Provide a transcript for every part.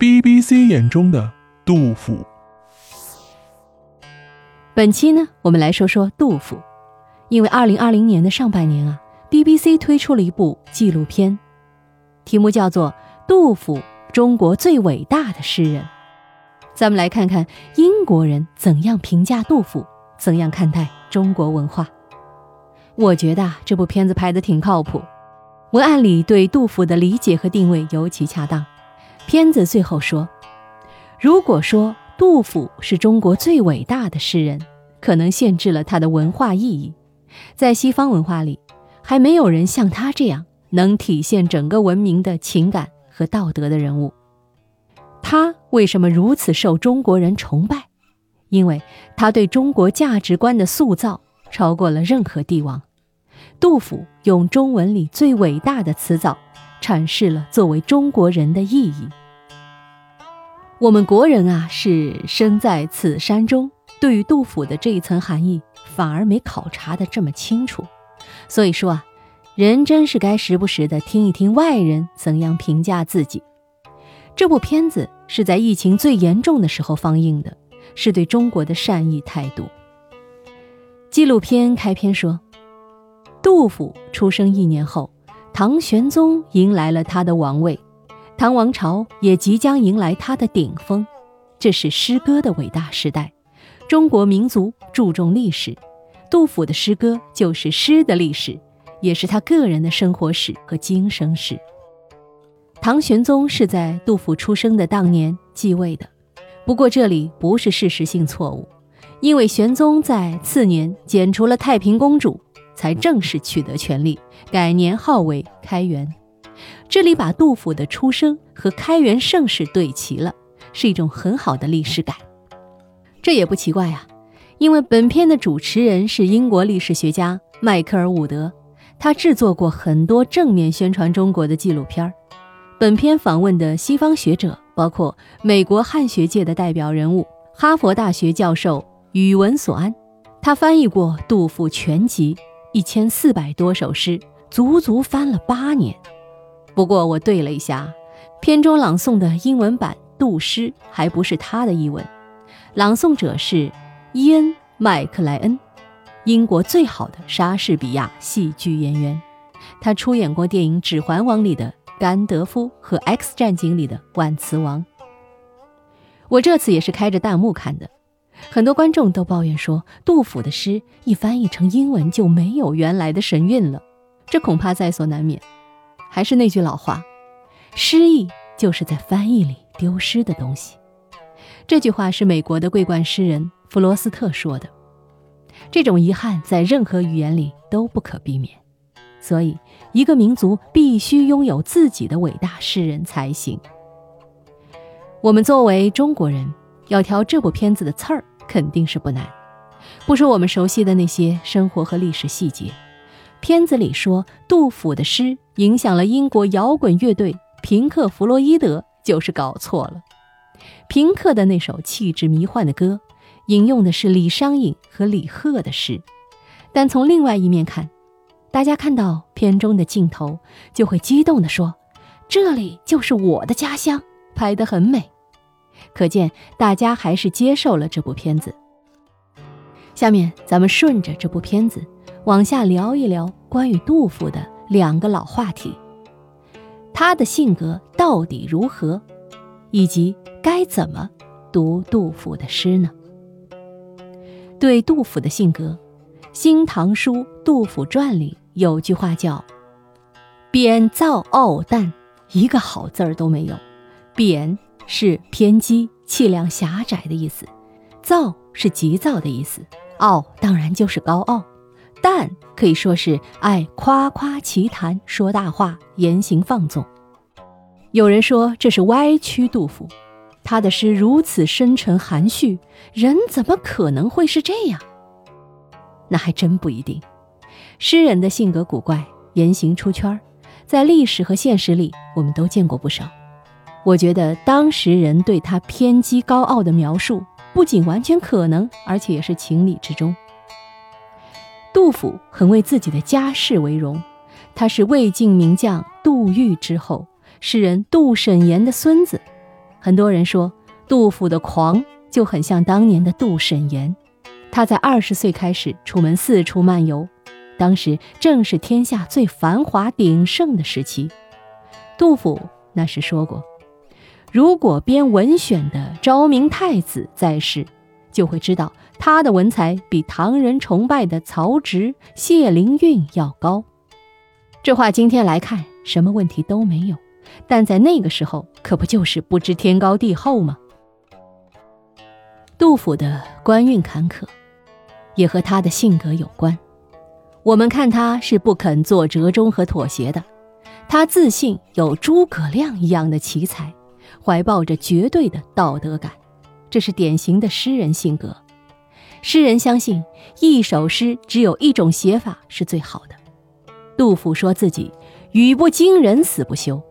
BBC 眼中的杜甫。本期呢，我们来说说杜甫，因为二零二零年的上半年啊，BBC 推出了一部纪录片，题目叫做《杜甫：中国最伟大的诗人》。咱们来看看英国人怎样评价杜甫，怎样看待中国文化。我觉得啊，这部片子拍的挺靠谱，文案里对杜甫的理解和定位尤其恰当。片子最后说，如果说杜甫是中国最伟大的诗人，可能限制了他的文化意义。在西方文化里，还没有人像他这样能体现整个文明的情感和道德的人物。他为什么如此受中国人崇拜？因为他对中国价值观的塑造超过了任何帝王。杜甫用中文里最伟大的词藻，阐释了作为中国人的意义。我们国人啊，是生在此山中，对于杜甫的这一层含义，反而没考察的这么清楚。所以说啊，人真是该时不时的听一听外人怎样评价自己。这部片子是在疫情最严重的时候放映的，是对中国的善意态度。纪录片开篇说。杜甫出生一年后，唐玄宗迎来了他的王位，唐王朝也即将迎来它的顶峰。这是诗歌的伟大时代。中国民族注重历史，杜甫的诗歌就是诗的历史，也是他个人的生活史和今生史。唐玄宗是在杜甫出生的当年继位的，不过这里不是事实性错误，因为玄宗在次年剪除了太平公主。才正式取得权力，改年号为开元。这里把杜甫的出生和开元盛世对齐了，是一种很好的历史感。这也不奇怪呀，因为本片的主持人是英国历史学家迈克尔·伍德，他制作过很多正面宣传中国的纪录片儿。本片访问的西方学者包括美国汉学界的代表人物哈佛大学教授宇文所安，他翻译过杜甫全集。一千四百多首诗，足足翻了八年。不过我对了一下，片中朗诵的英文版杜诗还不是他的译文，朗诵者是伊恩·麦克莱恩，英国最好的莎士比亚戏剧演员。他出演过电影《指环王》里的甘德夫和《X 战警》里的万磁王。我这次也是开着弹幕看的。很多观众都抱怨说，杜甫的诗一翻译成英文就没有原来的神韵了，这恐怕在所难免。还是那句老话，诗意就是在翻译里丢失的东西。这句话是美国的桂冠诗人弗罗斯特说的。这种遗憾在任何语言里都不可避免，所以一个民族必须拥有自己的伟大诗人才行。我们作为中国人，要挑这部片子的刺儿。肯定是不难。不说我们熟悉的那些生活和历史细节，片子里说杜甫的诗影响了英国摇滚乐队平克·弗洛伊德，就是搞错了。平克的那首气质迷幻的歌，引用的是李商隐和李贺的诗。但从另外一面看，大家看到片中的镜头，就会激动地说：“这里就是我的家乡，拍得很美。”可见，大家还是接受了这部片子。下面，咱们顺着这部片子往下聊一聊关于杜甫的两个老话题：他的性格到底如何，以及该怎么读杜甫的诗呢？对杜甫的性格，《新唐书·杜甫传》里有句话叫“贬造傲淡”，一个好字儿都没有。贬。是偏激、气量狭窄的意思，躁是急躁的意思，傲当然就是高傲，但可以说是爱夸夸其谈、说大话、言行放纵。有人说这是歪曲杜甫，他的诗如此深沉含蓄，人怎么可能会是这样？那还真不一定。诗人的性格古怪，言行出圈，在历史和现实里，我们都见过不少。我觉得当时人对他偏激高傲的描述，不仅完全可能，而且也是情理之中。杜甫很为自己的家世为荣，他是魏晋名将杜预之后，诗人杜审言的孙子，很多人说，杜甫的狂就很像当年的杜审言。他在二十岁开始出门四处漫游，当时正是天下最繁华鼎盛的时期。杜甫那时说过：“如果编文选的昭明太子在世，就会知道他的文采比唐人崇拜的曹植、谢灵运要高。”这话今天来看，什么问题都没有，但在那个时候，可不就是不知天高地厚吗？杜甫的官运坎坷。也和他的性格有关。我们看他是不肯做折中和妥协的，他自信有诸葛亮一样的奇才，怀抱着绝对的道德感，这是典型的诗人性格。诗人相信一首诗只有一种写法是最好的。杜甫说自己语不惊人死不休，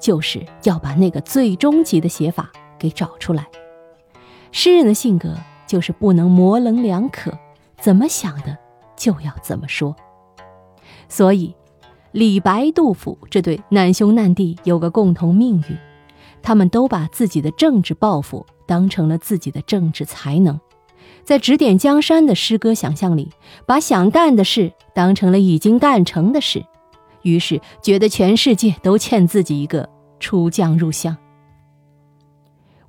就是要把那个最终极的写法给找出来。诗人的性格就是不能模棱两可。怎么想的，就要怎么说。所以，李白、杜甫这对难兄难弟有个共同命运：他们都把自己的政治抱负当成了自己的政治才能，在指点江山的诗歌想象里，把想干的事当成了已经干成的事，于是觉得全世界都欠自己一个出将入相。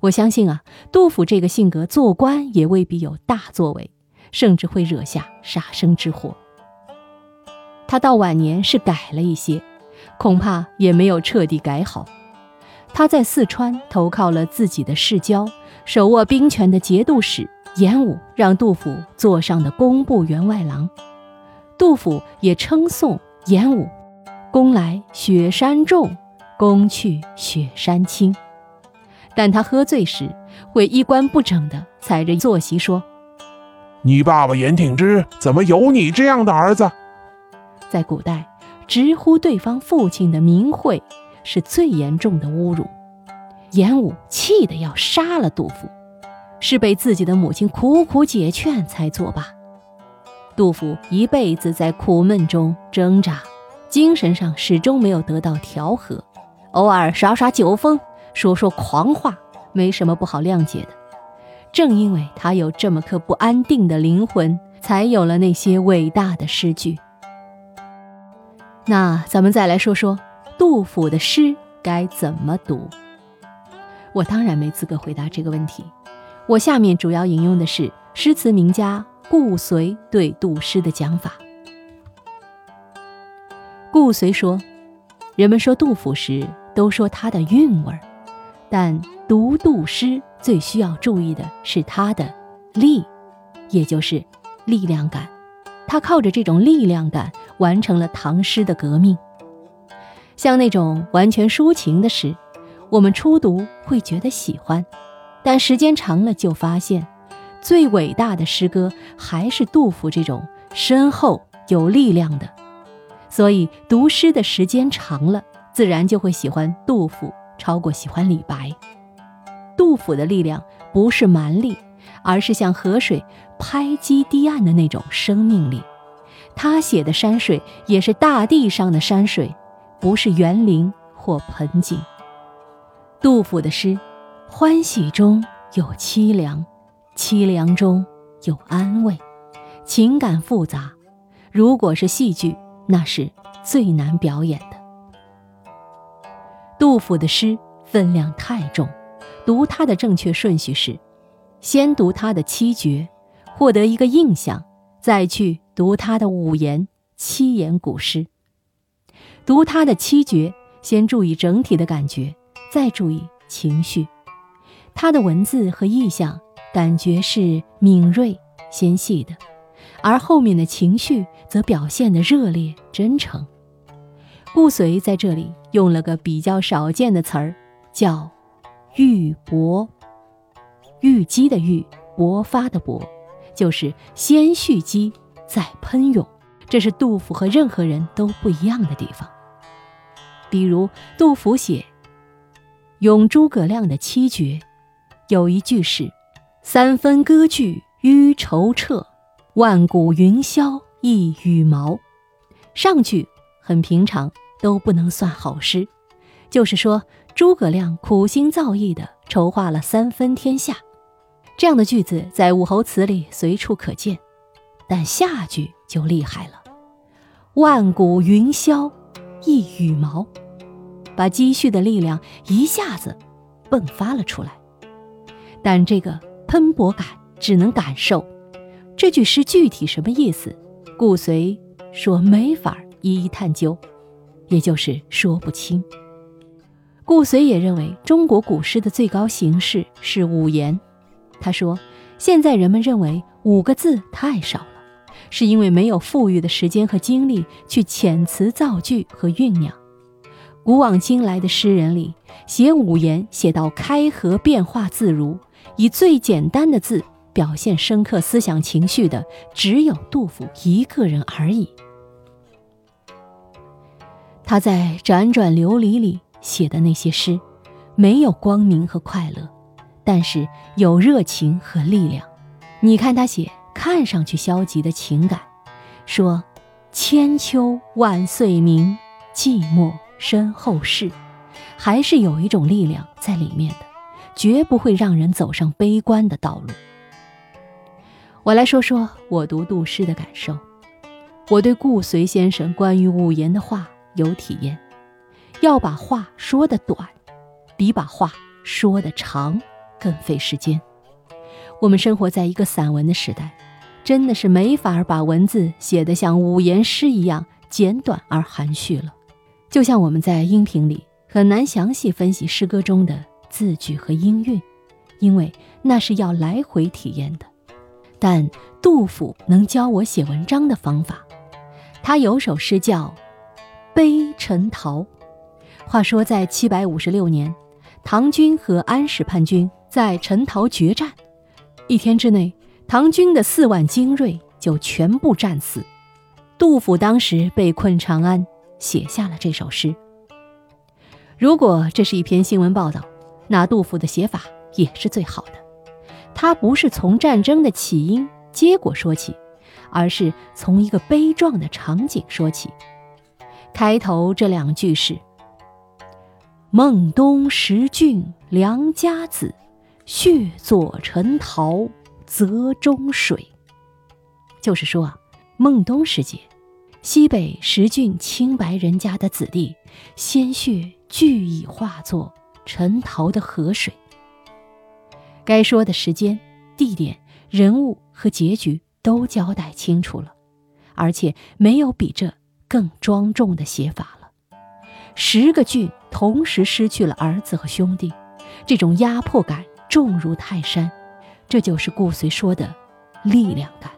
我相信啊，杜甫这个性格做官也未必有大作为。甚至会惹下杀身之祸。他到晚年是改了一些，恐怕也没有彻底改好。他在四川投靠了自己的世交，手握兵权的节度使严武，让杜甫做上的工部员外郎。杜甫也称颂严武：“功来雪山重，功去雪山轻。”但他喝醉时会衣冠不整地踩着坐席说。你爸爸严挺之怎么有你这样的儿子？在古代，直呼对方父亲的名讳是最严重的侮辱。严武气得要杀了杜甫，是被自己的母亲苦苦解劝才作罢。杜甫一辈子在苦闷中挣扎，精神上始终没有得到调和，偶尔耍耍酒疯，说说狂话，没什么不好谅解的。正因为他有这么颗不安定的灵魂，才有了那些伟大的诗句。那咱们再来说说杜甫的诗该怎么读？我当然没资格回答这个问题。我下面主要引用的是诗词名家顾随对杜诗的讲法。顾随说：“人们说杜甫时，都说他的韵味儿，但读杜诗。”最需要注意的是他的力，也就是力量感。他靠着这种力量感完成了唐诗的革命。像那种完全抒情的诗，我们初读会觉得喜欢，但时间长了就发现，最伟大的诗歌还是杜甫这种深厚有力量的。所以读诗的时间长了，自然就会喜欢杜甫，超过喜欢李白。杜甫的力量不是蛮力，而是像河水拍击堤岸的那种生命力。他写的山水也是大地上的山水，不是园林或盆景。杜甫的诗，欢喜中有凄凉，凄凉中有安慰，情感复杂。如果是戏剧，那是最难表演的。杜甫的诗分量太重。读他的正确顺序是，先读他的七绝，获得一个印象，再去读他的五言七言古诗。读他的七绝，先注意整体的感觉，再注意情绪。他的文字和意象，感觉是敏锐纤细的，而后面的情绪则表现的热烈真诚。顾随在这里用了个比较少见的词儿，叫。欲勃，郁积的郁，勃发的勃，就是先蓄积再喷涌。这是杜甫和任何人都不一样的地方。比如杜甫写《咏诸葛亮》的七绝，有一句是“三分割据淤筹彻，万古云霄一羽毛”，上句很平常，都不能算好诗。就是说。诸葛亮苦心造诣的筹划了三分天下。这样的句子在武侯祠里随处可见，但下句就厉害了：“万古云霄一羽毛”，把积蓄的力量一下子迸发了出来。但这个喷薄感只能感受，这句诗具体什么意思，顾随说没法一一探究，也就是说不清。顾随也认为中国古诗的最高形式是五言。他说：“现在人们认为五个字太少了，是因为没有富裕的时间和精力去遣词造句和酝酿。古往今来的诗人里，写五言写到开合变化自如，以最简单的字表现深刻思想情绪的，只有杜甫一个人而已。他在辗转流离里写的那些诗，没有光明和快乐。”但是有热情和力量，你看他写看上去消极的情感，说“千秋万岁名，寂寞身后事”，还是有一种力量在里面的，绝不会让人走上悲观的道路。我来说说我读杜诗的感受，我对顾随先生关于五言的话有体验，要把话说得短，比把话说得长。更费时间。我们生活在一个散文的时代，真的是没法把文字写得像五言诗一样简短而含蓄了。就像我们在音频里很难详细分析诗歌中的字句和音韵，因为那是要来回体验的。但杜甫能教我写文章的方法。他有首诗叫《悲陈陶》。话说在七百五十六年，唐军和安史叛军。在陈桃决战，一天之内，唐军的四万精锐就全部战死。杜甫当时被困长安，写下了这首诗。如果这是一篇新闻报道，那杜甫的写法也是最好的。他不是从战争的起因、结果说起，而是从一个悲壮的场景说起。开头这两句是：“孟冬十郡良家子。”血作陈桃，泽中水。就是说啊，孟冬时节，西北十郡清白人家的子弟，鲜血俱已化作陈桃的河水。该说的时间、地点、人物和结局都交代清楚了，而且没有比这更庄重的写法了。十个郡同时失去了儿子和兄弟，这种压迫感。重如泰山，这就是顾随说的力量感。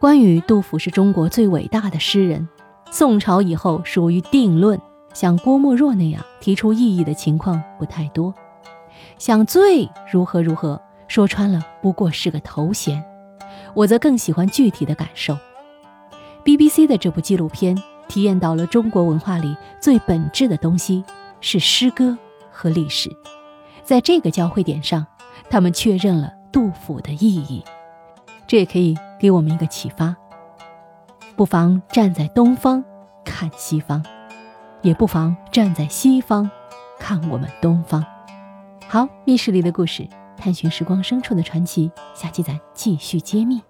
关于杜甫是中国最伟大的诗人，宋朝以后属于定论，像郭沫若那样提出异议的情况不太多。像最如何如何，说穿了不过是个头衔。我则更喜欢具体的感受。BBC 的这部纪录片体验到了中国文化里最本质的东西，是诗歌。和历史，在这个交汇点上，他们确认了杜甫的意义。这也可以给我们一个启发：不妨站在东方看西方，也不妨站在西方看我们东方。好，密室里的故事，探寻时光深处的传奇，下期咱继续揭秘。